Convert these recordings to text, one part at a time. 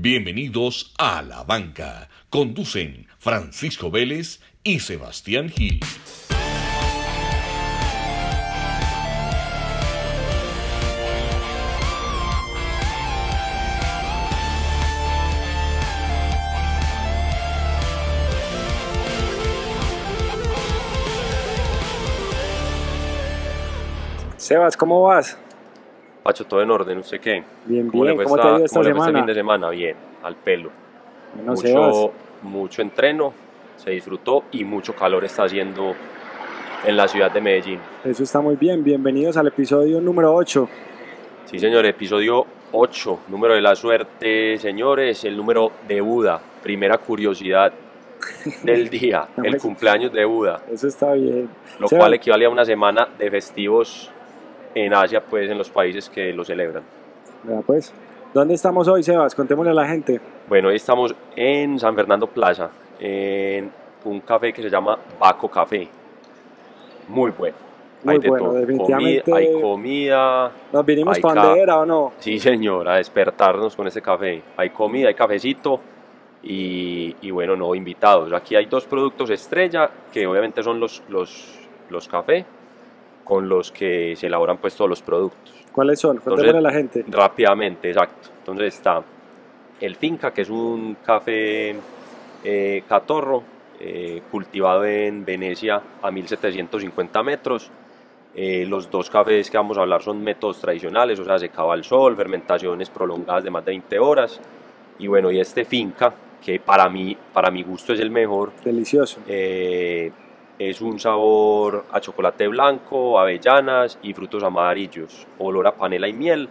Bienvenidos a La Banca. Conducen Francisco Vélez y Sebastián Gil. Sebas, ¿cómo vas? Pacho, todo en orden, ¿usted qué? Bien, ¿Cómo le bien. fue ¿Cómo te ha ido esta- le este semana? fin de semana? Bien, al pelo. Bueno, Sebas, mucho, mucho entreno, se disfrutó y mucho calor está haciendo en la ciudad de Medellín. eso está muy bien. Bienvenidos al episodio número 8. Sí, señor, episodio 8, número de la suerte, señores, el número de Buda, primera curiosidad del día, No el cumpleaños de Buda, Eso está bien. lo Sebas, cual equivale a una semana de festivos en Asia, pues en los países que lo celebran. vea, pues, ¿dónde estamos hoy, Sebas? Contémosle a la gente. Bueno, hoy estamos en San Fernando Plaza, en un café que se llama Baco Café. Muy bueno. Muy hay de bueno, definitivamente. Comi- hay comida. ¿Nos vinimos Hay para ca- donde era o no? Sí, señor, a despertarnos con este café. Hay comida, hay cafecito y, y bueno, no invitados. Aquí hay dos productos estrella que obviamente son los, los, los cafés con los que se elaboran pues todos los productos. ¿Cuáles son? Contémosle a la gente. Rápidamente, exacto. Entonces está el Finca, que es un café eh, catorro, eh, cultivado en Venecia a 1750 metros. Eh, los dos cafés que vamos a hablar son métodos tradicionales, o sea, secado al sol, fermentaciones prolongadas de más de 20 horas. Y bueno, y este Finca, que para mí, para mi gusto es el mejor, Delicioso. eh, es un sabor a chocolate blanco, avellanas y frutos amarillos, olor a panela y miel.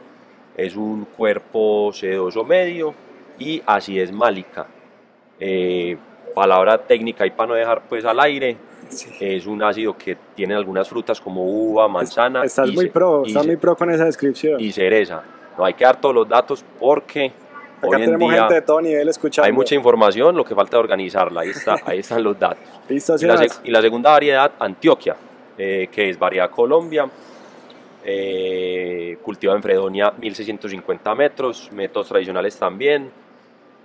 Es un cuerpo sedoso medio y acidez málica. Eh, palabra técnica y para no dejar pues al aire, Sí. es un ácido que tiene algunas frutas como uva, manzana Estás y muy pro, estás muy pro con esa descripción. y cereza. No hay que dar todos los datos porque Acá hoy en tenemos día gente de todo nivel escuchando. hay mucha información, lo que falta es organizarla. Ahí, está, ahí están los datos. Listo, Y la, y la segunda variedad, Antioquia, eh, que es variedad Colombia, eh, cultivada en Fredonia 1650 metros, métodos tradicionales también,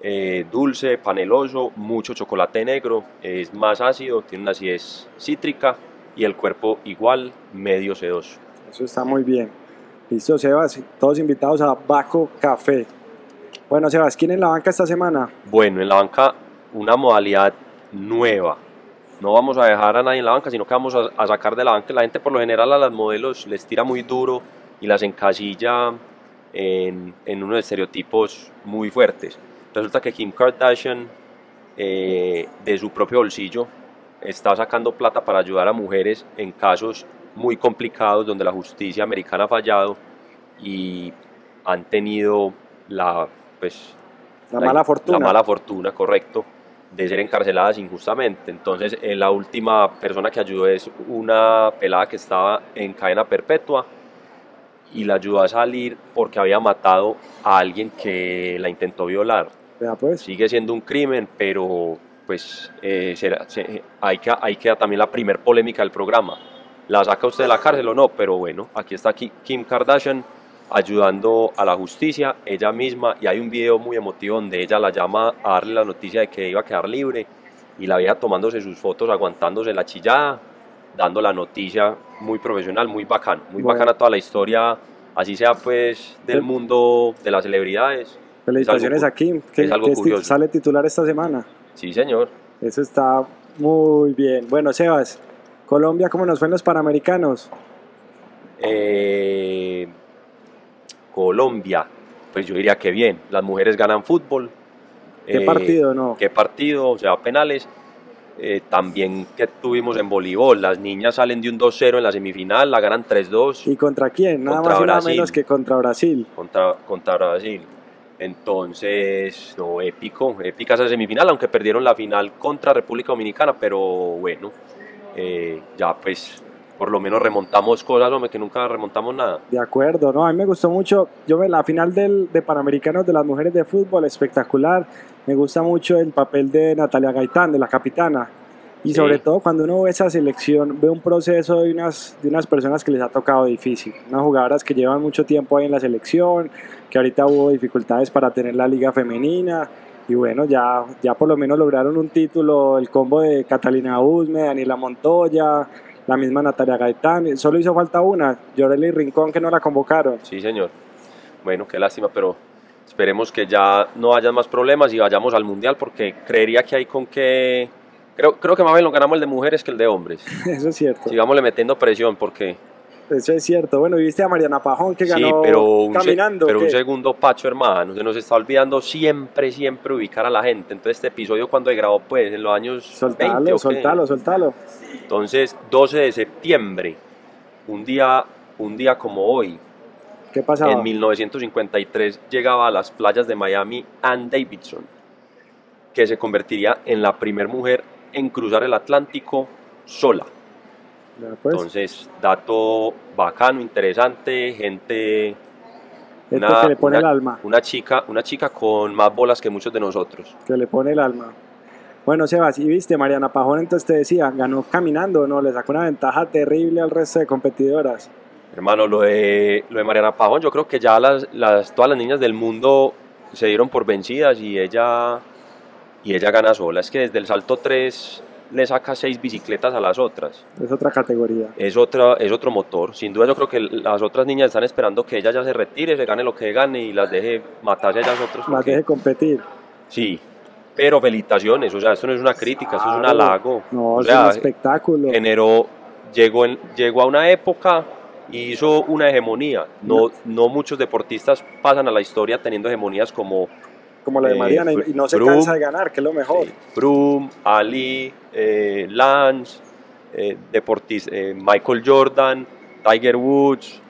eh, dulce, paneloso, mucho chocolate negro, es más ácido, tiene una acidez cítrica y el cuerpo igual, medio sedoso. Eso está muy bien. Listo, Sebas. Todos invitados a Baco Café. Bueno, Sebas, ¿quién en la banca esta semana? Bueno, en la banca una modalidad nueva. No vamos a dejar a nadie en la banca, sino que vamos a, sacar de la banca. La gente por lo general a las modelos les tira muy duro y las encasilla en, en unos estereotipos muy fuertes. Resulta que Kim Kardashian, eh, de su propio bolsillo, está sacando plata para ayudar a mujeres en casos muy complicados donde la justicia americana ha fallado y han tenido la, pues, La mala fortuna. La mala fortuna, correcto, de ser encarceladas injustamente. Entonces, eh, la última persona que ayudó es una pelada que estaba en cadena perpetua y la ayudó a salir porque había matado a alguien que la intentó violar. Vea, pues. Sigue siendo un crimen, pero pues eh, será- se- hay, que, hay que también la primer polémica del programa. ¿La saca usted de la cárcel o no? Pero bueno, aquí está Ki- Kim Kardashian ayudando a la justicia, ella misma, y hay un video muy emotivo donde ella la llama a darle la noticia de que iba a quedar libre y la veía tomándose sus fotos, aguantándose la chillada, dando la noticia muy profesional, muy bacán, muy Bueno. bacana toda la historia, así sea pues del Sí. mundo de las celebridades. Felicitaciones es algo a Kim, que, es algo que curioso. sale titular esta semana. Sí, señor. Eso está muy bien. Bueno, Sebas, Colombia, ¿cómo nos fue en los Panamericanos? Eh, Colombia, pues yo diría que bien. Las mujeres ganan fútbol. ¿Qué Eh, partido, no? ¿Qué partido? O sea, penales. Eh, también que tuvimos en voleibol. Las niñas salen de un 2-0 en la semifinal, la ganan 3-2 ¿Y contra quién? Nada Contra más y nada Brasil. menos que contra Brasil. contra, contra Brasil. Entonces, no, épico, épica esa semifinal, aunque perdieron la final contra República Dominicana, pero bueno, eh, ya pues por lo menos remontamos cosas, hombre, que nunca remontamos nada. De acuerdo, no, a mí me gustó mucho. Yo ve la final del, de Panamericanos de las mujeres de fútbol, espectacular. Me gusta mucho el papel de Natalia Gaitán, de la capitana. Y Sí. sobre todo cuando uno ve esa selección, ve un proceso de unas, de unas personas que les ha tocado difícil. Unas jugadoras que llevan mucho tiempo ahí en la selección, que ahorita hubo dificultades para tener la liga femenina. Y bueno, ya, ya por lo menos lograron un título, el combo de Catalina Usme, Daniela Montoya, la misma Natalia Gaitán. Solo hizo falta una, Yoreli Rincón, que no la convocaron. Sí, señor. Bueno, qué lástima, pero esperemos que ya no haya más problemas y vayamos al mundial porque creería que hay con que. Creo, creo que más bien lo ganamos el de mujeres que el de hombres. Eso es cierto. Sigámosle metiendo presión porque. Eso es cierto. Bueno, y viste a Mariana Pajón que Sí, ganó pero un, caminando. pero un segundo pacho, hermano. Se nos está olvidando siempre, siempre ubicar a la gente. Entonces, este episodio, cuando se grabó, pues, en los años 20. Soltalo, ¿o qué? soltalo, soltalo. Entonces, 12 de septiembre, un día, un día como hoy, ¿Qué pasaba? en 1953, llegaba a las playas de Miami Ann Davidson, que se convertiría en la primera mujer en cruzar el Atlántico sola. Pues, Entonces, dato bacano, interesante, gente, gente que le pone una- el alma, una chica, una chica con más bolas que muchos de nosotros. que le pone el alma. Bueno, Sebas, y viste, Mariana Pajón entonces te decía, ganó caminando, ¿no? Le sacó una ventaja terrible al resto de competidoras. Hermano, lo de, lo de Mariana Pajón, yo creo que ya las, las, todas las niñas del mundo se dieron por vencidas y ella, y ella gana sola. Es que desde el salto 3 le saca 6 bicicletas a las otras. Es otra categoría. Es, otra, es otro motor. Sin duda yo creo que las otras niñas están esperando que ella ya se retire, se gane lo que gane y las deje matarse a ellas otras. Las deje competir. Sí, pero felicitaciones, o sea, esto no es una crítica, esto es un halago. No, o es un espectáculo. generó, llegó, en- llegó a una época y hizo una hegemonía. No, no muchos deportistas pasan a la historia teniendo hegemonías como como la de eh, Mariana, y, no se cansa de ganar, que es lo mejor. Froome, Ali, eh, Lance, eh, deportis- eh, Michael Jordan, Tiger Woods,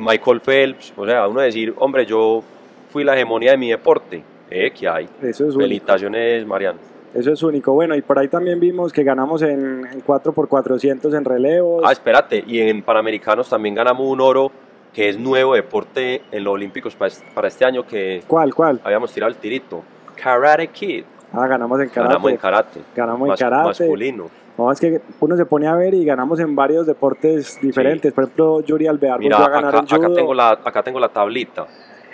Michael Phelps. O sea, uno decir, hombre, yo fui la hegemonía de mi deporte. Eh, ¿qué hay? Eso es único. Felicitaciones, Mariano. Eso es único. Bueno, y por ahí también vimos que ganamos en, en 4x400 en relevos. Ah, espérate, y en Panamericanos también ganamos un oro que es nuevo deporte en los Olímpicos para este, año que ¿Cuál, cuál? habíamos tirado el tirito. Karate Kid. Ah, ganamos en karate. Ganamos en karate. Ganamos en Mas- karate. Masculino. No, es que uno se pone a ver y ganamos en varios deportes diferentes. Por ejemplo, Yuri Alvear Mira, a ganar acá, en judo. acá tengo la, acá tengo la tablita.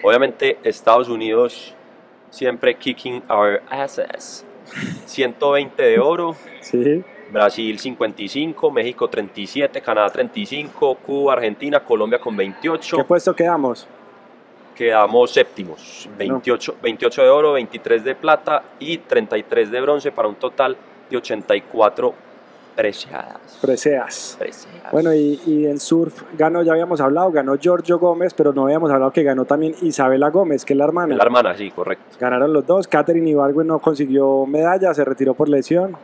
Obviamente Estados Unidos siempre kicking our asses. 120 de oro, Sí, Brasil 55, México 37, Canadá 35, Cuba, Argentina, Colombia con 28. ¿qué puesto quedamos? quedamos séptimos, Bueno. 28, 28 de oro, 23 de plata y 33 de bronce para un total de 84 preciadas. Preseas. Preciadas. Bueno, y, y en surf ganó, ya habíamos hablado, ganó Giorgio Gómez, pero no habíamos hablado que ganó también Isabela Gómez, que es la hermana. la hermana, sí, correcto. Ganaron los dos. Catherine Ibargüen no consiguió medalla, se retiró por lesión.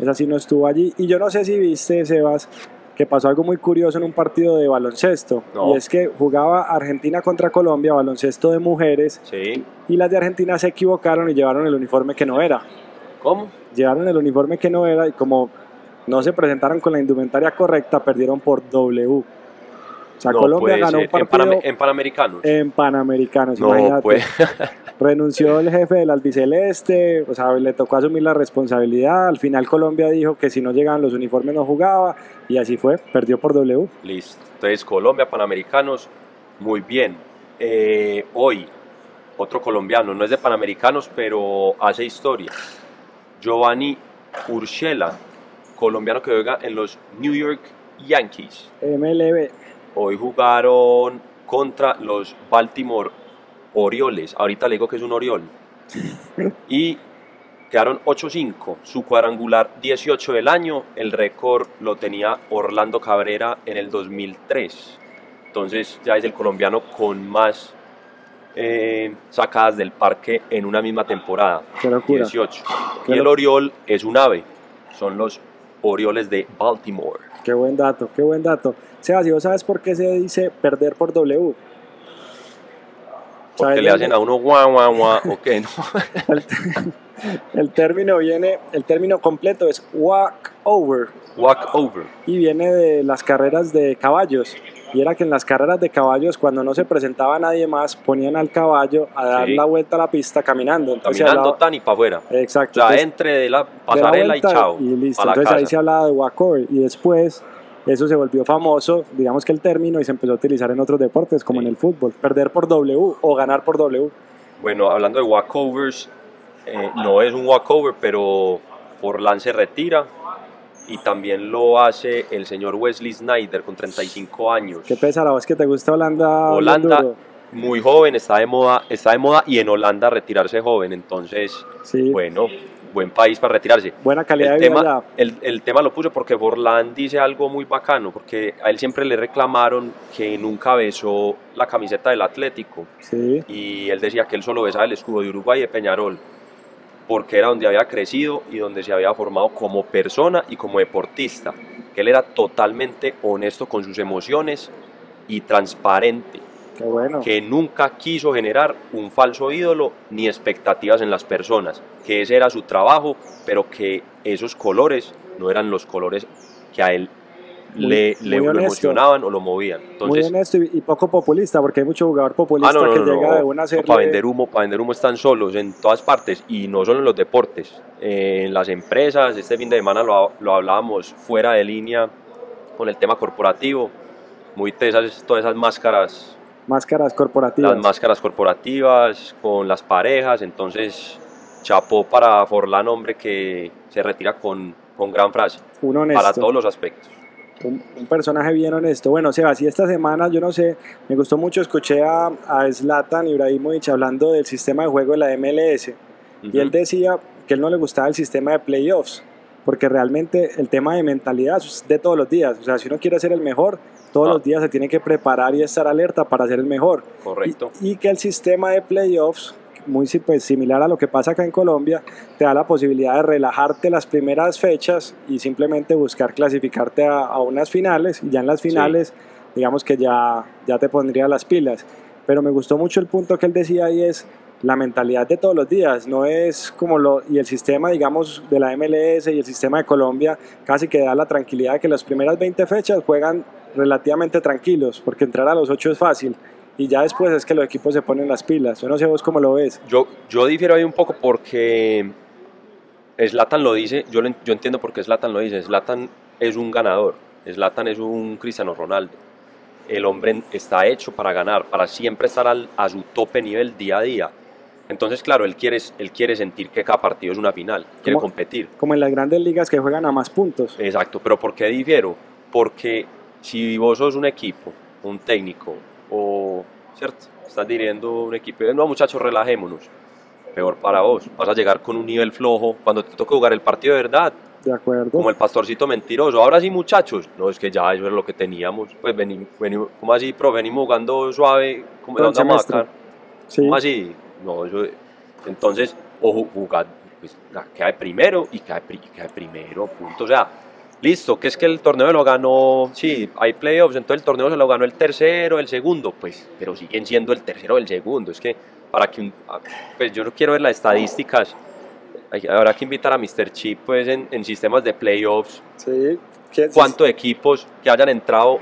Esa sí no estuvo allí. Y yo no sé si viste, Sebas, que pasó algo muy curioso en un partido de baloncesto. No. Y es que jugaba Argentina contra Colombia, baloncesto de mujeres, Sí. y las de Argentina se equivocaron y llevaron el uniforme que no era. ¿Cómo? Llevaron el uniforme que no era y como no se presentaron con la indumentaria correcta, perdieron por W. O sea, no Colombia ganó un partido en Panamericanos. en Panamericanos, no, imagínate. pues. Renunció el jefe del albiceleste, o sea, le tocó asumir la responsabilidad. Al final Colombia dijo que si no llegaban los uniformes no jugaba y así fue, perdió por W. Listo. Entonces, Colombia, Panamericanos, muy bien. Eh, hoy, otro colombiano, no es de Panamericanos, pero hace historia. Giovanni Urshela, colombiano que juega en los New York Yankees. MLB, Hoy jugaron contra los Baltimore Orioles. Ahorita le digo que es un Oriol. Y quedaron 8-5. Su cuadrangular 18 del año. El récord lo tenía Orlando Cabrera en el 2003. Entonces ya es el colombiano con más eh, sacadas del parque en una misma temporada. qué locura. 18. Qué Y el Oriol es un ave. Son los Orioles de Baltimore. Qué buen dato, qué buen dato. Sebas, ¿y vos sabes por qué se dice perder por W? Porque ¿Sabes le hacen a uno guau, guau, guau. Ok, no. El, el término viene, el término completo es walk over Walk over. y viene de las carreras de caballos. Y era que en las carreras de caballos, cuando no se presentaba nadie más, ponían al caballo a dar Sí. la vuelta a la pista caminando. Entonces, Caminando hablaba- tan y para afuera. Exacto. O sea, entonces, entre de la de la pasarela y chao. Y listo. Entonces ahí casa. se hablaba de walkover y después eso se volvió famoso, digamos que el término, y se empezó a utilizar en otros deportes como Sí. en el fútbol. Perder por W o ganar por W. Bueno, hablando de walkovers, eh, no es un walkover, pero Forlán se retira y también lo hace el señor Wesley Snyder con 35 años. ¿Qué pesa la voz que te gusta Holanda? Holanda, duro? muy joven, está de moda, está de moda y en Holanda retirarse joven, entonces, Sí, bueno, buen país para retirarse. buena calidad El de vida tema, allá. el, el tema lo puse porque Forlán dice algo muy bacano, porque a él siempre le reclamaron que nunca besó la camiseta del Atlético. Sí, y él decía que él solo besaba el escudo de Uruguay y de Peñarol porque era donde había crecido y donde se había formado como persona y como deportista, que él era totalmente honesto con sus emociones y transparente, qué bueno. que nunca quiso generar un falso ídolo ni expectativas en las personas, que ese era su trabajo, pero que esos colores no eran los colores que a él Muy- le, le muy lo emocionaban o lo movían. Muy Entonces, honesto y, y poco populista, porque hay mucho jugador populista Ah, no, no, que no, llega no. de una serie. Para vender humo, para vender humo están solos en todas partes y no solo en los deportes, eh, en las empresas. Este fin de semana lo, lo hablábamos fuera de línea con el tema corporativo. Muy tesas todas esas máscaras, Máscaras corporativas. las máscaras corporativas con las parejas. Entonces, chapó para Forlán, hombre, que se retira con, con gran frase un honesto. para todos los aspectos. Un, un personaje bien honesto. Bueno, Sebas, y esta semana, yo no sé, me gustó mucho, escuché a, a Zlatan Ibrahimovic hablando del sistema de juego de la MLS. Y él decía que él no le gustaba el sistema de playoffs, porque realmente el tema de mentalidad es de todos los días. O sea, si uno quiere ser el mejor, todos Ah. los días se tiene que preparar y estar alerta para ser el mejor. Correcto. Y, y que el sistema de playoffs, muy pues, similar a lo que pasa acá en Colombia, te da la posibilidad de relajarte las primeras fechas y simplemente buscar clasificarte a, a unas finales. Y ya en las finales, digamos que ya, ya te pondría las pilas. Pero me gustó mucho el punto que él decía y es la mentalidad de todos los días, no es como lo, y el sistema, digamos, de la MLS y el sistema de Colombia casi que da la tranquilidad de que las primeras 20 fechas juegan relativamente tranquilos, porque entrar a los 8 es fácil, y ya después es que los equipos se ponen las pilas. Yo no sé vos cómo lo ves. Yo, yo difiero ahí un poco porque Slatan lo dice, yo, lo yo entiendo por qué Slatan lo dice. Slatan es un ganador, Slatan es un Cristiano Ronaldo. El hombre está hecho para ganar, para siempre estar al- a su tope nivel día a día. Entonces, claro, él quiere, él quiere sentir que cada partido es una final, quiere ¿Cómo? competir. Como en las grandes ligas que juegan a más puntos. Exacto, pero ¿por qué difiero? Porque si vos sos un equipo, un técnico, o, ¿cierto? Estás dirigiendo un equipo, y, no muchachos, relajémonos. Peor para vos, vas a llegar con un nivel flojo cuando te toque jugar el partido de verdad, De acuerdo. como el pastorcito mentiroso. Ahora sí, muchachos, no es que ya eso es lo que teníamos. Pues vení, vení- ¿cómo así, pro? Venimos jugando suave, como Todo el dónde vamos a semestre. sacar? Sí. ¿Cómo así? No, eso, entonces, o ju- jugar, pues, de primero y queda de primero, punto. O sea, listo, que es que el torneo lo ganó, sí, hay playoffs, entonces el torneo se lo ganó el tercero, el segundo, pues, pero siguen siendo el tercero o el segundo. Es que para que un, ah, pues yo no quiero ver las estadísticas, hay- habrá que invitar a Mr. Chip, pues, en, en sistemas de playoffs, Sí. ¿Qué- cuántos equipos que hayan entrado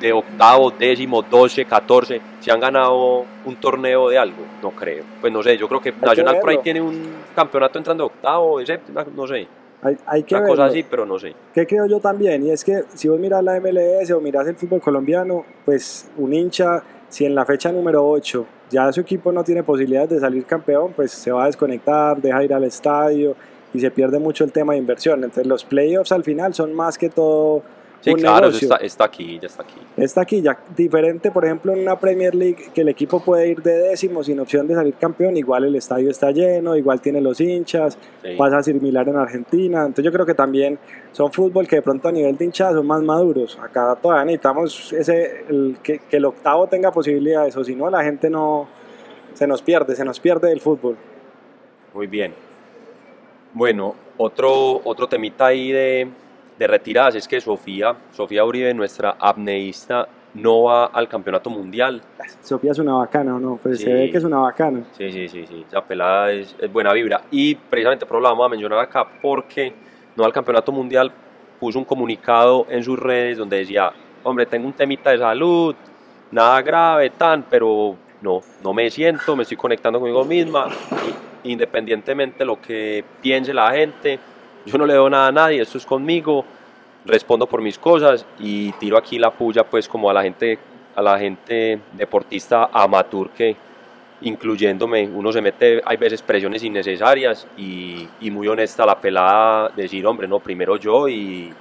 de octavo, décimo, doce, catorce, si han ganado un torneo de algo, no creo. Pues no sé, yo creo que Nacional por ahí tiene un campeonato entrando de octavo, de séptimo, no sé, Hay, hay que una cosa verlo. así, pero no sé. ¿Qué creo yo también? Y es que si vos miras la MLS o miras el fútbol colombiano, pues un hincha, si en la fecha número 8 ya su equipo no tiene posibilidades de salir campeón, pues se va a desconectar, deja ir al estadio y se pierde mucho el tema de inversión. Entonces los playoffs al final son más que todo Sí, un claro, eso está, está aquí, ya está aquí. Está aquí ya diferente, por ejemplo, en una Premier League que el equipo puede ir de décimo sin opción de salir campeón, igual el estadio está lleno, igual tiene los hinchas, Sí. pasa similar en Argentina. Entonces yo creo que también son fútbol que de pronto a nivel de hinchada son más maduros. Acá todavía necesitamos ese, el- que, que el octavo tenga posibilidades, o si no la gente no se nos pierde, se nos pierde el fútbol. Muy bien. Bueno, otro, otro temita ahí de, de retiradas es que Sofía, Sofía Uribe, nuestra apneísta, no va al campeonato mundial. Sofía es una bacana, ¿o no? Pues Sí. se ve que es una bacana. Sí, sí, sí, sí, esa pelada es, es buena vibra. Y precisamente por la vamos a mencionar acá, porque no al campeonato mundial puso un comunicado en sus redes donde decía, hombre, tengo un temita de salud, nada grave, tan, pero no, no me siento, me estoy conectando conmigo misma, independientemente de lo que piense la gente, yo no le doy nada a nadie, esto es conmigo, respondo por mis cosas y tiro aquí la puya pues como a la gente, a la gente deportista amateur que incluyéndome, uno se mete, hay veces presiones innecesarias y, y muy honesta la pelada, decir, hombre, no, primero yo y,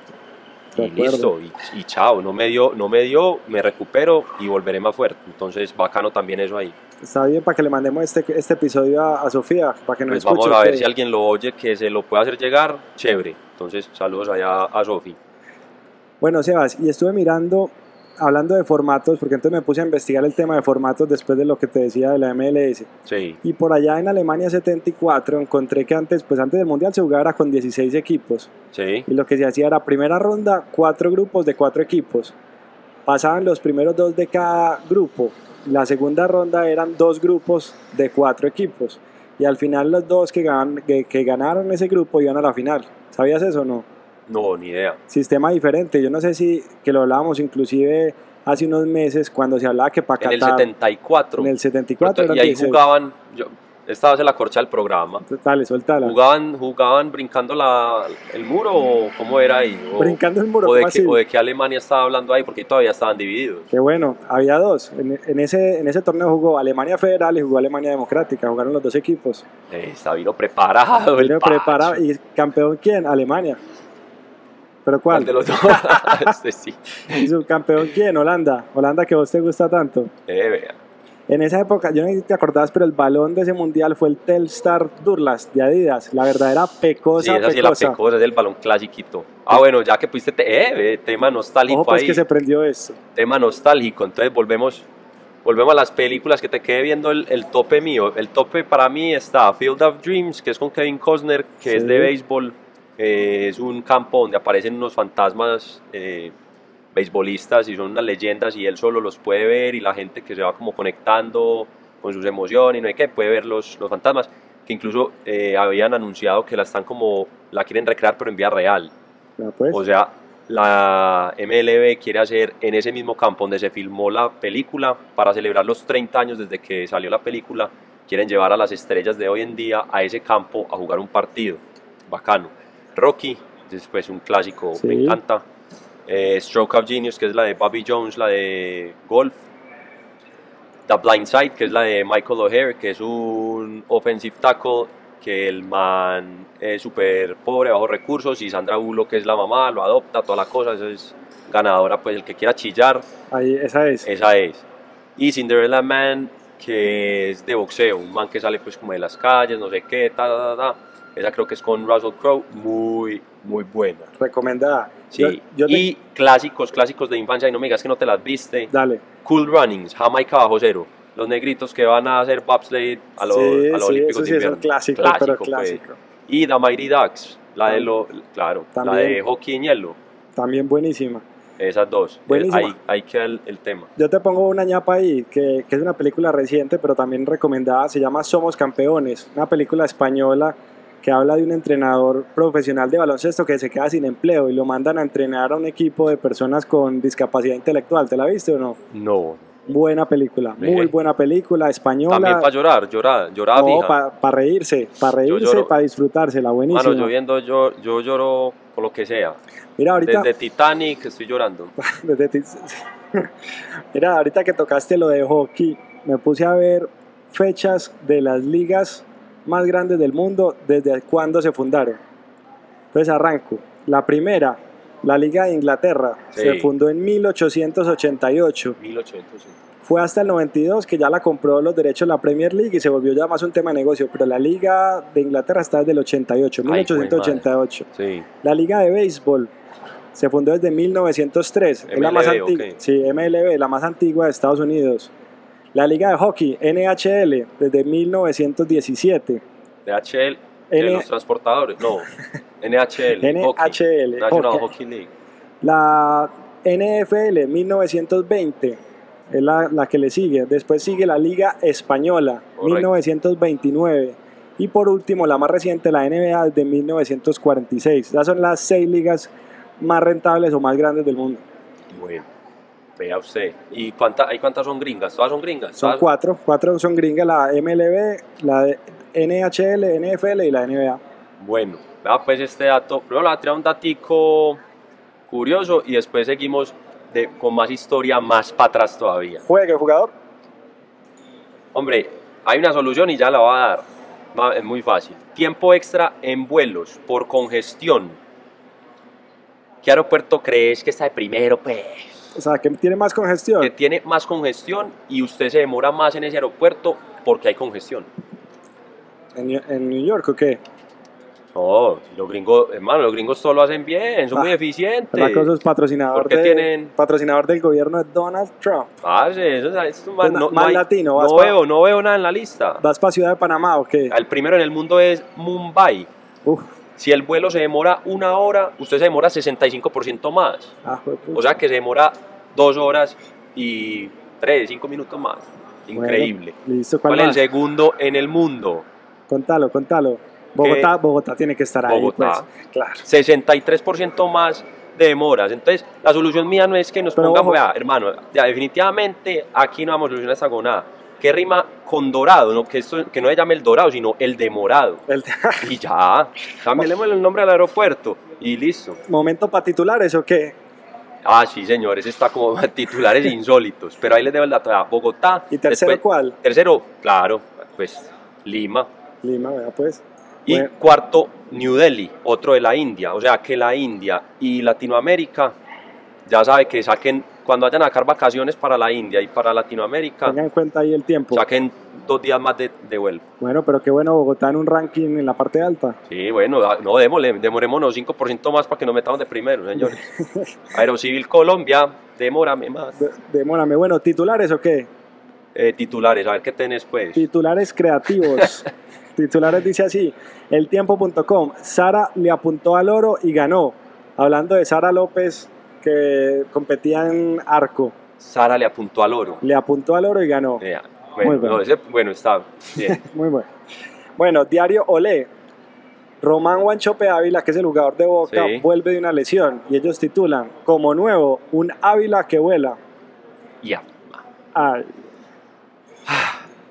y listo, y, chao, no me, dio, no me dio, me recupero y volveré más fuerte. Entonces, bacano también eso ahí. Está bien para que le mandemos este, este episodio a, Sofía, para que nos pues vamos a ver si alguien lo oye, que se lo pueda hacer llegar, chévere. Entonces, saludos allá a Sofía. Bueno, Sebas, y estuve mirando hablando de formatos, porque entonces me puse a investigar el tema de formatos después de lo que te decía de la MLS. Sí. Y por allá en Alemania 74 encontré que antes, pues antes del Mundial se jugaba con 16 equipos. Sí. Y lo que se hacía era primera ronda, cuatro grupos de cuatro equipos. Pasaban los primeros dos de cada grupo. La segunda ronda eran dos grupos de cuatro equipos. Y al final los dos que, que, que ganaron ese grupo iban a la final. ¿Sabías eso o no? No, ni idea. Sistema diferente. Yo no sé si, que lo hablábamos inclusive hace unos meses cuando se hablaba que para Qatar... En el 74. En el 74. y ahí jugaban... Yo, esta vez la corcha del programa. Dale, suéltala. ¿Jugaban, jugaban brincando la, el muro o cómo era ahí? brincando el muro. O de, qué, o de, qué, Alemania estaba hablando ahí, porque todavía estaban divididos. Qué bueno, había dos. En, en, ese, en ese torneo jugó Alemania Federal y jugó Alemania Democrática. Jugaron los dos equipos. Eh, está vino preparado. Vino preparado. ¿Y campeón quién? Alemania. ¿Pero cuál? de los dos? este sí. ¿Y subcampeón quién? Holanda. Holanda que vos te gusta tanto. Eh, vea. En esa época, yo no sé si te acordabas, pero el balón de ese mundial fue el Telstar Durlas de Adidas, la verdadera pecosa. Sí, esa sí pecosa. la pecosa, es el balón clasiquito. Ah, bueno, ya que pusiste, eh, tema nostálgico Ojo, pues ahí. que se prendió esto. Tema nostálgico, entonces volvemos, volvemos a las películas que te quedé viendo el, el, tope mío. El tope para mí está Field of Dreams, que es con Kevin Costner, que Sí. es de béisbol. Eh, es un campo donde aparecen unos fantasmas eh, beisbolistas y son unas leyendas y él solo los puede ver y la gente que se va como conectando con sus emociones y no hay que puede ver los, los fantasmas que incluso eh, habían anunciado que la están como la quieren recrear pero en vía real. Ya, pues. o sea la MLB quiere hacer en ese mismo campo donde se filmó la película para celebrar los 30 años desde que salió la película quieren llevar a las estrellas de hoy en día a ese campo a jugar un partido. Bacano Rocky después un clásico Sí. me encanta eh, Stroke of Genius, que es la de Bobby Jones, la de golf. The Blind Side, que es la de Michael O'Hare, que es un offensive tackle que el man es súper pobre, bajo recursos, y Sandra Bullock, que es la mamá, lo adopta, toda la cosa, esa es ganadora, pues el que quiera chillar, Ahí, esa es. esa es. Y Cinderella Man, que es de boxeo, un man que sale pues como de las calles, no sé qué, ta, ta, ta, ta. Esa creo que es con Russell Crowe, muy, muy buena. Recomendada. Sí, Yo- yo te- y clásicos, clásicos de infancia, y no me digas que no te las viste. Dale. Cool Runnings, Jamaica bajo cero. Los negritos que van a hacer bobsleigh a, los sí, a los sí, Olímpicos eso de sí es invierno. clásico, Clásico, pero pues. clásico. Y The Mighty Ducks, la de lo, claro, la También. de hockey en hielo. También buenísima. Esas dos. Buenísima. Ahí, ahí queda el, el tema. Yo te pongo una ñapa ahí, que, que es una película reciente, pero también recomendada, se llama Somos Campeones, una película española que habla de un entrenador profesional de baloncesto que se queda sin empleo y lo mandan a entrenar a un equipo de personas con discapacidad intelectual. ¿Te la viste o no? No. Buena película, muy buena película, española. También para llorar, llorar, llorada no, para reírse, para reírse, lloro. para disfrutársela, buenísima. Mano, yo viendo, yo, yo lloro con lo que sea. Mira, ahorita, Desde Titanic estoy llorando. Desde Mira, ahorita que tocaste lo de hockey, me puse a ver fechas de las ligas más grandes del mundo desde cuándo se fundaron. Entonces arranco. La primera, la Liga de Inglaterra, Sí. se fundó en 1888. 1800. Fue hasta el 92 que ya la compró los derechos la Premier League y se volvió ya más un tema de negocio. Pero la Liga de Inglaterra está desde el 88, Ay, jue 1888. Sí. La Liga de Béisbol se fundó desde 1903. es la más MLB, antigua. Sí, MLB, la más antigua de Estados Unidos. La Liga de Hockey, NHL, desde 1917. DHL, de N- los transportadores. No. NHL. hockey. NHL, National hockey. Hockey League. La NFL, 1920, es la, la que le sigue. Después sigue la Liga Española, Correcto. 1929. Y por último, la más reciente, la NBA, de 1946. Esas son las seis ligas más rentables o más grandes del mundo. Bueno. Vea usted. ¿Y cuánta, hay cuántas son gringas? ¿Todas son gringas? Son ¿Todas? cuatro, cuatro son gringas, la MLB, la NHL, NFL y la NBA. Bueno, vea pues este dato. Primero le voy a tirar un datico curioso y después seguimos de, con más historia más para atrás todavía. Juegue, jugador. Hombre, hay una solución y ya la va a dar. Va- Es muy fácil. Tiempo extra en vuelos por congestión. ¿Qué aeropuerto crees que está de primero, pues? O sea, que tiene más congestión. Que tiene más congestión y usted se demora más en ese aeropuerto porque hay congestión. ¿En, New- en New York o qué? No, los gringos, hermano, los gringos todo lo hacen bien, son muy Ah, eficientes. ¿Verdad que eso es patrocinador, ¿Por qué de- tienen- patrocinador del gobierno de Donald Trump? Parce, eso es- esto Pues no, na- no más hay- latino, no veo, no veo nada en la lista. ¿Vas para Ciudad de Panamá o qué? El primero en el mundo es Mumbai. Uf, Si el vuelo se demora una hora, usted se demora 65% más. ah. O sea que se demora dos horas y tres, cinco minutos más. Increíble. Bueno, listo, ¿cuál, ¿Cuál es el segundo en el mundo? Contalo, contalo. Bogotá, Bogotá tiene que estar ahí, Bogotá. pues. Claro. 63% más de demoras. Entonces, la solución mía no es que nos Pero pongamos, ojo. vea, hermano, ya definitivamente aquí no vamos a solucionar esta gonada. ¿Qué rima con dorado? No, que, esto, que no se llame el dorado, sino el demorado. El Y ya, cambiemos el nombre al aeropuerto y listo. momento para titulares o qué? Ah, sí, señores, está como titulares insólitos. Pero ahí les debo el dato. Bogotá. ¿Y tercero después- cuál? Tercero, claro, pues Lima. Lima, vea pues. Y Bueno. cuarto, New Delhi, otro de la India. O sea que la India y Latinoamérica, ya sabe que saquen, cuando vayan a sacar vacaciones para la India y para Latinoamérica, Tengan en cuenta ahí el tiempo. saquen dos días más de, de vuelo. Bueno, pero qué bueno Bogotá en un ranking en la parte alta. Sí, bueno, da- no, démosle, demorémonos 5% más para que nos metamos de primero, señores. Aerocivil Colombia, demórame más. De- demórame. Bueno, titulares o qué? Eh, titulares, a ver qué tenés pues. Titulares creativos. Titulares dice así, eltiempo.com, Sara le apuntó al oro y ganó. Hablando de Sara López que competía en arco, Sara le apuntó al oro. le apuntó al oro y ganó. Bueno, Muy bueno. no, ese- bueno, está bien. Muy bueno. Bueno, diario Olé. Román Guanchope Ávila, que es el jugador de Boca, Sí. vuelve de una lesión y ellos titulan como nuevo un Ávila que vuela. Ya. Ay.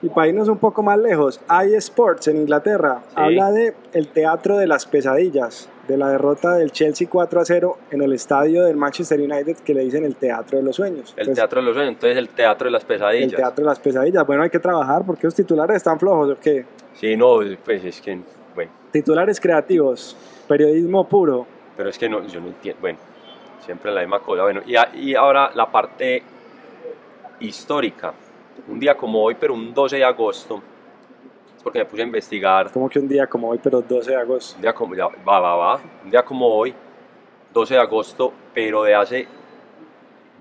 Y para irnos un poco más lejos, iSports en Inglaterra Sí. habla de el teatro de las pesadillas, de la derrota del Chelsea 4 a 0 en el estadio del Manchester United que le dicen el teatro de los sueños. El Entonces, teatro de los sueños, entonces el teatro de las el pesadillas. teatro de las pesadillas. Bueno, hay que trabajar porque los titulares están flojos, ¿o qué? Sí, no, pues es que, bueno, Titulares creativos, periodismo puro. pero es que no, yo no entiendo, bueno, siempre la misma cosa. Bueno, y, a- y ahora la parte histórica. Un día como hoy, pero un 12 de agosto, porque me puse a investigar, Como que un día como hoy, pero 12 de agosto. un día como, ya, va, va, va, un día como hoy, 12 de agosto, pero de hace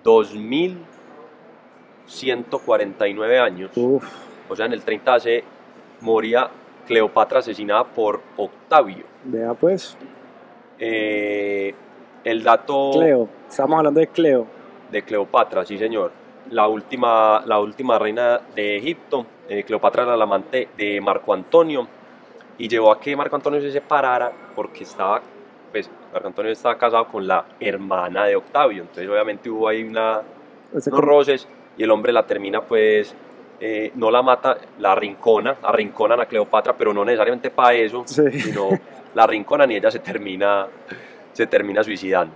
2149 años, Uf, o sea, en el 30 se moría Cleopatra asesinada por Octavio. vea pues. Eh, el dato Cleo, estamos hablando de Cleo. de Cleopatra, sí señor. La última, la última reina de Egipto, eh, Cleopatra era la amante de Marco Antonio y llevó a que Marco Antonio se separara porque estaba, pues, Marco Antonio estaba casado con la hermana de Octavio. Entonces, obviamente hubo ahí una, unos roces y el hombre la termina, pues, eh, no la mata, la arrincona, arrinconan a Cleopatra, pero no necesariamente para eso, Sí. sino la arrinconan y ella se termina, se termina suicidando.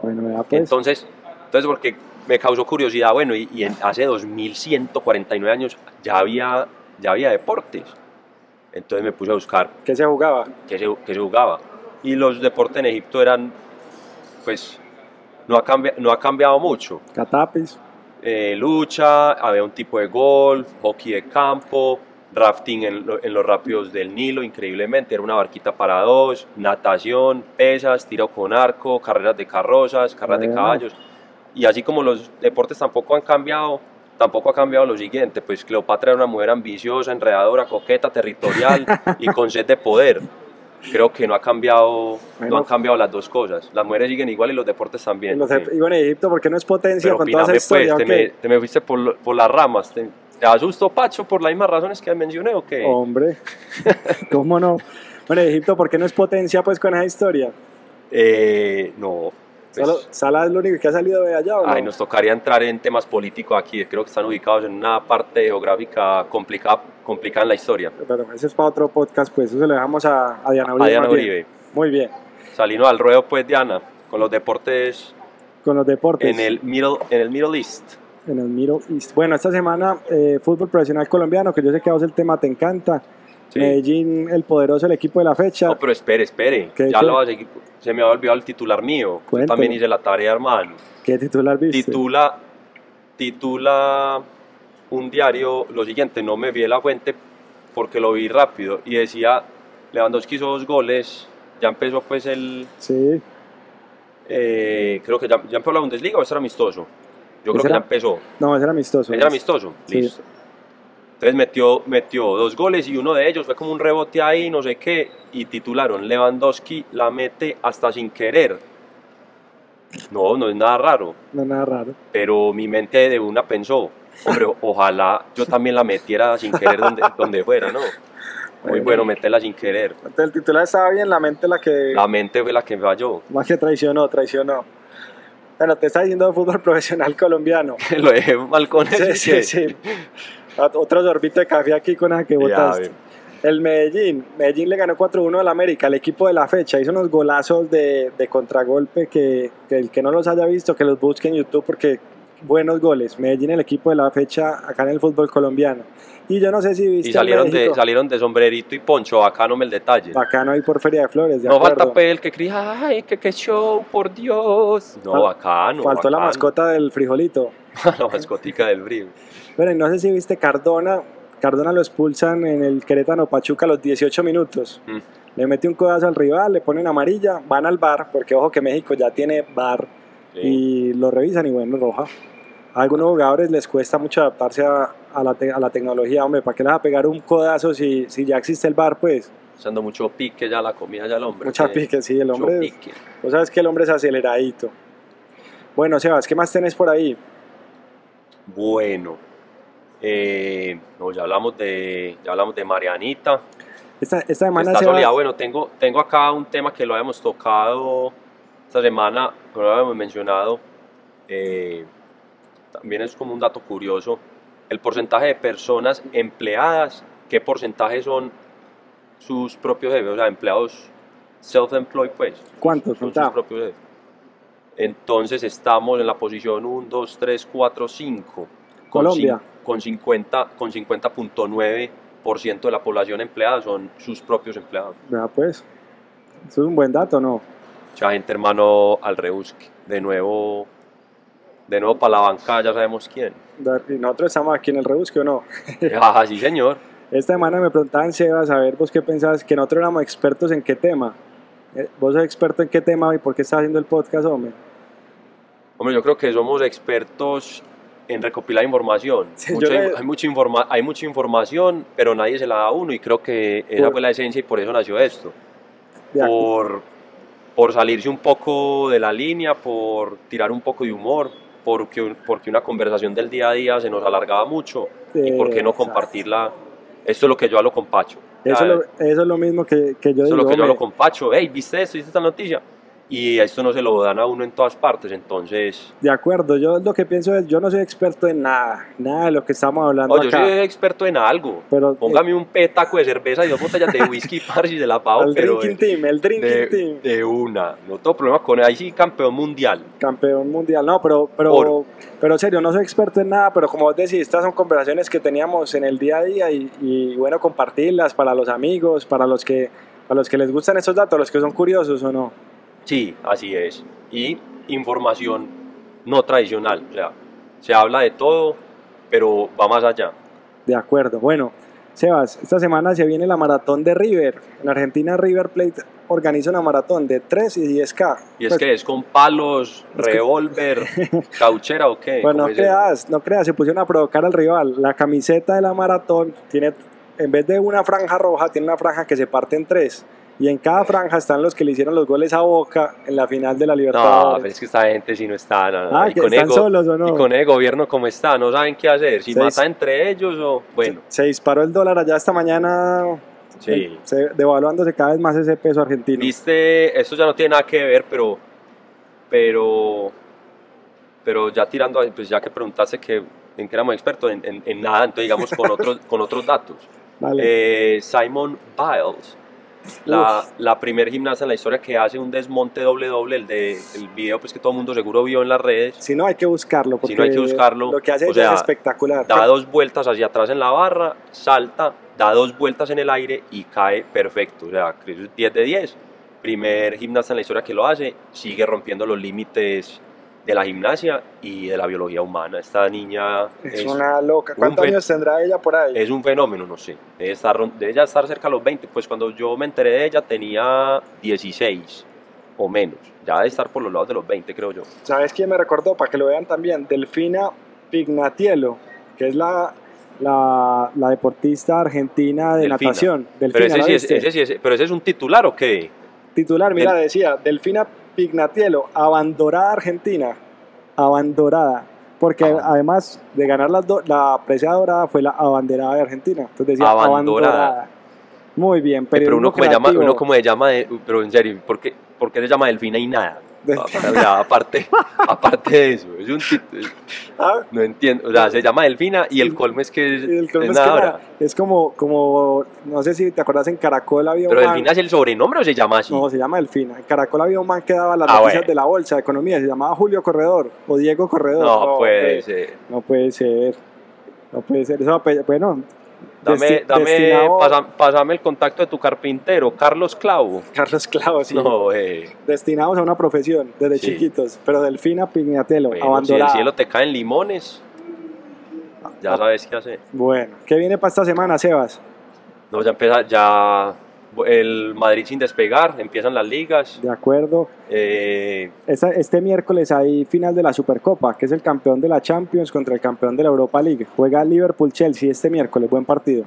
Bueno, pues. Entonces, entonces porque me causó curiosidad, bueno, y, y en, hace 2149 años ya había, ya había deportes. Entonces me puse a buscar ¿Qué se jugaba? qué se, qué se jugaba. Y los deportes en Egipto eran, pues, no ha, cambi- no ha cambiado mucho. Catapis. Eh, lucha, había un tipo de golf, hockey de campo, rafting en, lo- en los rápidos del Nilo, increíblemente, era una barquita para dos, natación, pesas, tiro con arco, carreras de carrozas, carreras de caballos. Y así como los deportes tampoco han cambiado, tampoco ha cambiado lo siguiente, pues Cleopatra era una mujer ambiciosa, enredadora, coqueta, territorial y con sed de poder. Creo que no ha cambiado, Bueno. no han cambiado las dos cosas. Las mujeres siguen igual y los deportes también. Los sí. Iban a Egipto porque no es potencia Pero con toda esa historia. pues, ¿o te, me, te me fuiste por, por las ramas. ¿Te, te asustó, Pacho, por las mismas razones que mencioné o qué? Hombre, ¿cómo no? Bueno, Egipto, ¿por qué no es potencia pues con esa historia? Eh, no, Pues, Sala es lo único que ha salido de allá, ¿o no? ay, nos tocaría entrar en temas políticos aquí. Creo que están ubicados en una parte geográfica complicada, complicada en la historia. Pero ese es para otro podcast, pues eso se lo dejamos a, a Diana Uribe. A Diana más bien. Uribe. Muy bien. Saliendo al ruedo, pues, Diana, con los deportes Con los deportes. en el Middle, en el Middle East. en el Middle East. Bueno, esta semana eh, fútbol profesional colombiano, que yo sé que a vos el tema te encanta. Sí. Medellín, el poderoso, el equipo de la fecha. No, pero espere, espere. ¿Qué, ya qué? lo va a seguir. Se me había olvidado el titular mío. Yo también hice la tarea, hermano. ¿Qué titular viste? Titula, titula un diario lo siguiente, no me vi la fuente porque lo vi rápido y decía Lewandowski hizo dos goles, ya empezó pues el, Sí, eh, creo que ya, ya empezó la Bundesliga o ese era amistoso. Yo creo Ese que ya empezó. no, ese era amistoso. Era amistoso, Sí. listo. Entonces metió, metió dos goles y uno de ellos fue como un rebote ahí, no sé qué, y titularon Lewandowski la mete hasta sin querer. No, no es nada raro, No es nada raro. pero mi mente de una pensó, hombre, ojalá yo también la metiera sin querer donde, donde fuera, ¿no? Muy Bueno. meterla sin querer. Entonces, el titular estaba bien, la mente la que La mente fue la que falló. más que traicionó, traicionó. Bueno, te está diciendo de fútbol profesional colombiano. Lo dejé mal con Sí, eso. sí, que- sí. Ot- Otro sorbito de café aquí con la que Ya, botaste. ve. El Medellín. Medellín le ganó 4-1 al América, el equipo de la fecha. Hizo unos golazos de, de contragolpe que, que el que no los haya visto, que los busque en YouTube porque buenos goles. Medellín, el equipo de la fecha acá en el fútbol colombiano. Y yo no sé si viste Y al salieron de, salieron de sombrerito y poncho, acá no me el detalle. Bacano ahí por Feria de Flores, de No acuerdo. falta pe el que cría, ay, que qué show, por Dios. No, Fal- bacano. Faltó la bacano. mascota del frijolito. la mascotica del brío. Pero y no sé si viste Cardona. Cardona lo expulsan en el Querétaro Pachuca a los 18 minutos. Mm. Le mete un codazo al rival, le ponen amarilla, van al bar, porque ojo que México ya tiene bar Sí. y lo revisan y bueno, roja. A algunos jugadores les cuesta mucho adaptarse a, a la, te- a la tecnología, hombre, ¿para qué les va a pegar un codazo si, si ya existe el bar? Pues Usando mucho pique ya la comida ya el hombre. mucha que- pique, sí, el hombre, es- pique. vos sabes que el hombre es aceleradito. Bueno, Sebas, ¿qué más tenés por ahí? Bueno, eh, no, ya hablamos de, ya hablamos de Marianita. Esta, esta semana, Está Sebas. Bueno, tengo, tengo acá un tema que lo habíamos tocado esta semana, no lo habíamos mencionado. eh, también es como un dato curioso. El porcentaje de personas empleadas, ¿qué porcentaje son sus propios jefes? O sea, empleados self-employed, pues. ¿cuántos? Son sus propios jefes. Entonces estamos en la posición 1, 2, 3, 4, 5. Colombia. Con 50 con 50.9% de la población empleada son sus propios empleados. Vea, pues, eso es un buen dato, ¿no? Mucha gente, hermano, al rebusque. De nuevo, de nuevo para la banca, ya sabemos quién. Y nosotros estamos aquí en el rebusque o no. Ah, sí, señor. Esta semana me preguntaban, Sebas, a ver, vos qué pensás, que nosotros éramos expertos en qué tema. Eh, ¿Vos sos experto en qué tema y por qué estás haciendo el podcast, hombre? Hombre, yo creo que somos expertos en recopilar información. Sí, Mucha le- hay, mucha informa- hay mucha información, pero nadie se la da a uno y creo que esa Por- fue la esencia y por eso nació esto. Por, por salirse un poco de la línea, por tirar un poco de humor, porque, porque una conversación del día a día se nos alargaba mucho y por qué no compartirla. Esto es lo que yo hablo con Pacho. Eso, es lo, eso es lo mismo que, que yo eso es digo, lo que yo hablo con Pacho. Hey, ¿viste esto? ¿Viste esta noticia? Y esto no se lo dan a uno en todas partes, entonces... de acuerdo, yo lo que pienso es, yo no soy experto en nada, nada de lo que estamos hablando Oh, yo acá. soy experto en algo. pero, eh, Póngame un petaco de cerveza y dos botellas de whisky, parce, y se la pago, el pero Drinking Team, el Drinking de, Team, de una. No tengo problema con ahí sí, campeón mundial. campeón mundial, no, pero, pero, Oro. pero serio, no soy experto en nada, pero como vos decís, estas son conversaciones que teníamos en el día a día y, y bueno, compartirlas para los amigos, para los que, para los que les gustan estos datos, los que son curiosos o no. Sí, así es. Y información no tradicional. O sea, se habla de todo, pero va más allá. De acuerdo. Bueno, Sebas, esta semana se viene la maratón de River. En Argentina, River Plate organiza una maratón de 3 y 10K. Y es Pues, que es con palos, Es que- revólver, cauchera o qué. Pues ¿Cómo no creas, no creas, se pusieron a provocar al rival. La camiseta de la maratón tiene, en vez de una franja roja, tiene una franja que se parte en tres. Y en cada franja están los que le hicieron los goles a Boca en la final de la No, Libertadores. pero es que esta gente si no está. no, no, Ah, y con están solos o no. Y con el gobierno como está, no saben qué hacer. Si Se mata entre ellos o. Bueno, se, se disparó el dólar allá esta mañana, sí. se, devaluándose cada vez más ese peso argentino. Viste, esto ya no tiene nada que ver, pero pero, pero ya tirando, pues ya que preguntaste que en que éramos expertos, en, en- en nada, entonces digamos con otros, con otros datos. Vale. Eh, Simon Biles, la, la primer gimnasta en la historia que hace un desmonte doble doble, el de el video pues que todo el mundo seguro vio en las redes, si no, hay que buscarlo. Porque Si no, hay que buscarlo. Lo que hace O sea, es espectacular. da dos vueltas hacia atrás en la barra, salta, da dos vueltas en el aire y cae perfecto. O sea, creo que es 10 de 10. Primer gimnasta en la historia que lo hace, sigue rompiendo los límites de la gimnasia y de la biología humana. Esta niña Es, una loca. un ¿Cuántos fe- años tendrá ella por ahí? es un fenómeno, no sé. Debe estar, debe ya estar cerca de los 20. Pues cuando yo me enteré de ella tenía 16 o menos. Ya debe estar por los lados de los 20, creo yo. ¿Sabes quién me recordó? Para que lo vean también. Delfina Pignatielo, que es la, la, la deportista argentina de Delfina. natación. Pero Delfina, ese, ¿la sí es, viste? ese sí es- pero ese es un titular o qué? Titular, mira, Del- decía, Delfina Pignatielo, abandonada Argentina, abandonada, porque Ah. además de ganar las do- la presea dorada fue la abanderada de Argentina, entonces decía Abandonada. abandonada. Muy bien, pero uno como, se llama, uno como se llama, pero en serio, ¿por qué, por qué se llama Delfina y nada? O sea, aparte, aparte de eso, es un título, Ah, no entiendo, o sea, se llama Delfina y el colmo es que es, el colmo es es que es como, como, no sé si te acuerdas en Caracol había Pero Delfina es el sobrenombre o se llama así? No, se llama Delfina. En Caracol había un man que daba las Ah, noticias bueno. de la bolsa de economía, se llamaba Julio Corredor o Diego Corredor. No, puede hombre, ser. No puede ser. No puede ser. Eso, ape- bueno, Dame, dame, destinado- pasa- pásame el contacto de tu carpintero, Carlos Clavo. Carlos Clavo, sí. No, eh. Destinados a una profesión desde Sí. chiquitos. Pero Delfina Pignatelo, Bueno, si el abandonada. cielo te caen limones, ya Ah. sabes qué hacer. Bueno, ¿qué viene para esta semana, Sebas? No, ya empieza, ya el Madrid sin despegar, empiezan las ligas. De acuerdo. Eh, este miércoles hay final de la Supercopa, que es el campeón de la Champions contra el campeón de la Europa League. Juega Liverpool-Chelsea este miércoles. Buen partido.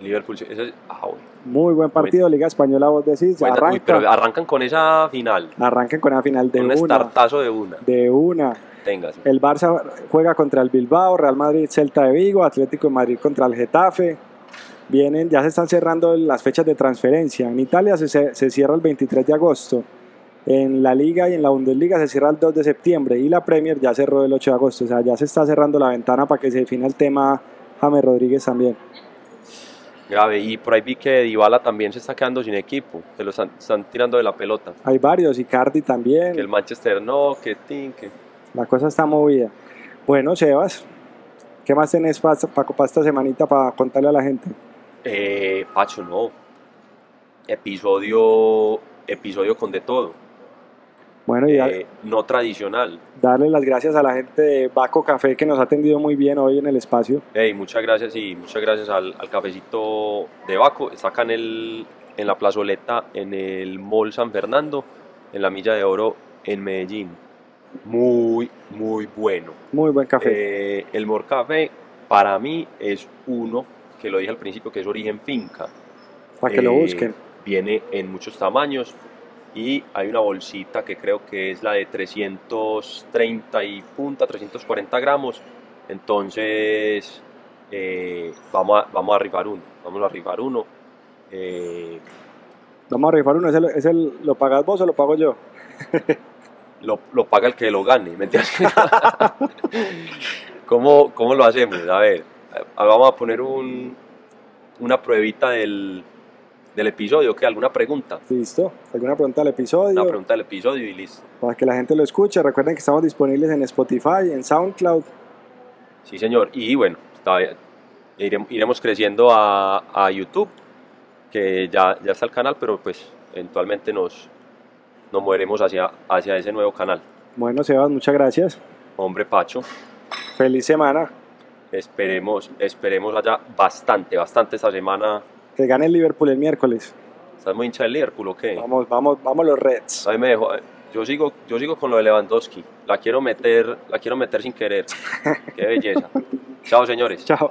Liverpool, ese es- ah, bueno. Muy buen partido. Liga Española, vos decís. Bueno, uy, Arranca. pero arrancan con esa final, Arranquen con la final de un una. estartazo de una. De una. Tengas. El Barça juega contra el Bilbao, Real Madrid, Celta de Vigo, Atlético de Madrid contra el Getafe. Vienen, ya se están cerrando las fechas de transferencia. En Italia se, se- cierra el 23 de agosto. En la Liga y en la Bundesliga se cierra el 2 de septiembre. Y la Premier ya cerró el 8 de agosto. O sea, ya se está cerrando la ventana para que se defina el tema James Rodríguez también. Grave. Y por ahí vi que Dybala también se está quedando sin equipo. Se lo están, están tirando de la pelota. Hay varios, Icardi también. Que el Manchester no, que Tin, que. La cosa está movida. Bueno, Sebas, ¿qué más tenés para esta semanita para contarle a la gente? Eh, Pacho, no. Episodio, episodio con de todo. Bueno, y Eh, no tradicional. darle las gracias a la gente de Baco Café que nos ha atendido muy bien hoy en el espacio. Hey, muchas gracias y muchas gracias al, al cafecito de Baco. Está acá en, el, en la plazoleta, en el Mall San Fernando, en la Milla de Oro, en Medellín. Muy, muy bueno. Muy buen café. Eh, el Mor Café, para mí, es uno, que lo dije al principio, que es origen finca. para que lo Eh, busquen. Viene en muchos tamaños y hay una bolsita que creo que es la de 330 y punta, 340 gramos. Entonces, eh, vamos, a, vamos a rifar uno. Vamos a rifar uno. Eh, Vamos a rifar uno. ¿Es el, es el- ¿Lo pagas vos o lo pago yo? lo, lo paga el que lo gane. ¿me entiendes? ¿Cómo, ¿Cómo lo hacemos? A ver, vamos a poner un, una pruebita del, del episodio. ¿Qué? ¿Alguna pregunta? Listo. ¿Alguna pregunta al episodio? Una pregunta del episodio y listo. Para que la gente lo escuche. Recuerden que estamos disponibles en Spotify, en SoundCloud. Sí, señor. Y bueno, está bien. Irem- iremos creciendo a, a YouTube, que ya, ya está el canal, pero pues eventualmente nos, nos moveremos hacia, hacia ese nuevo canal. Bueno, Sebas, muchas gracias. Hombre Pacho, Feliz semana. Esperemos, esperemos allá bastante, bastante esta semana. Que gane el Liverpool el miércoles. ¿Estás muy hincha del Liverpool o qué? Vamos, vamos, vamos los Reds. A mí me dejó- yo sigo, yo sigo con lo de Lewandowski. La quiero meter, la quiero meter sin querer. Qué belleza. Chao, señores. Chao.